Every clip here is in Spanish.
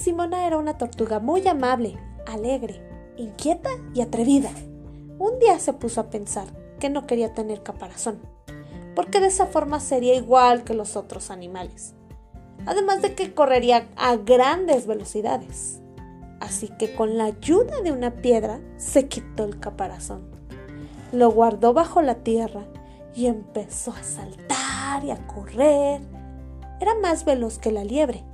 Simona era una tortuga muy amable, alegre, inquieta y atrevida. Un día se puso a pensar que no quería tener caparazón, porque de esa forma sería igual que los otros animales. Además de que correría a grandes velocidades. Así que con la ayuda de una piedra se quitó el caparazón. Lo guardó bajo la tierra y empezó a saltar y a correr. Era más veloz que la liebre.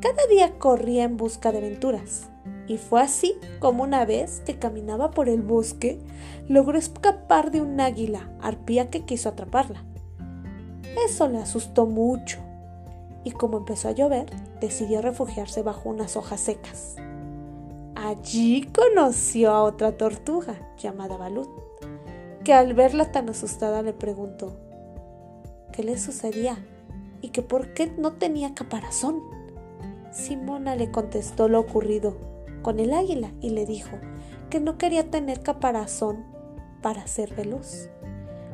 Cada día corría en busca de aventuras. Y fue así como una vez que caminaba por el bosque, logró escapar de un águila arpía que quiso atraparla. Eso le asustó mucho, y como empezó a llover, decidió refugiarse bajo unas hojas secas. Allí conoció a otra tortuga llamada Balut, que al verla tan asustada le preguntó qué le sucedía y que por qué no tenía caparazón. Simona le contestó lo ocurrido con el águila y le dijo que no quería tener caparazón para ser veloz,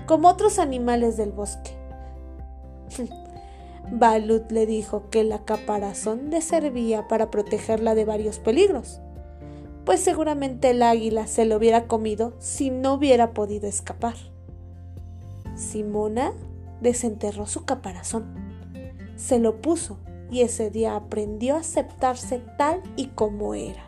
como otros animales del bosque. Balut le dijo que la caparazón le servía para protegerla de varios peligros, pues seguramente el águila se lo hubiera comido si no hubiera podido escapar. Simona desenterró su caparazón, se lo puso y ese día aprendió a aceptarse tal y como era.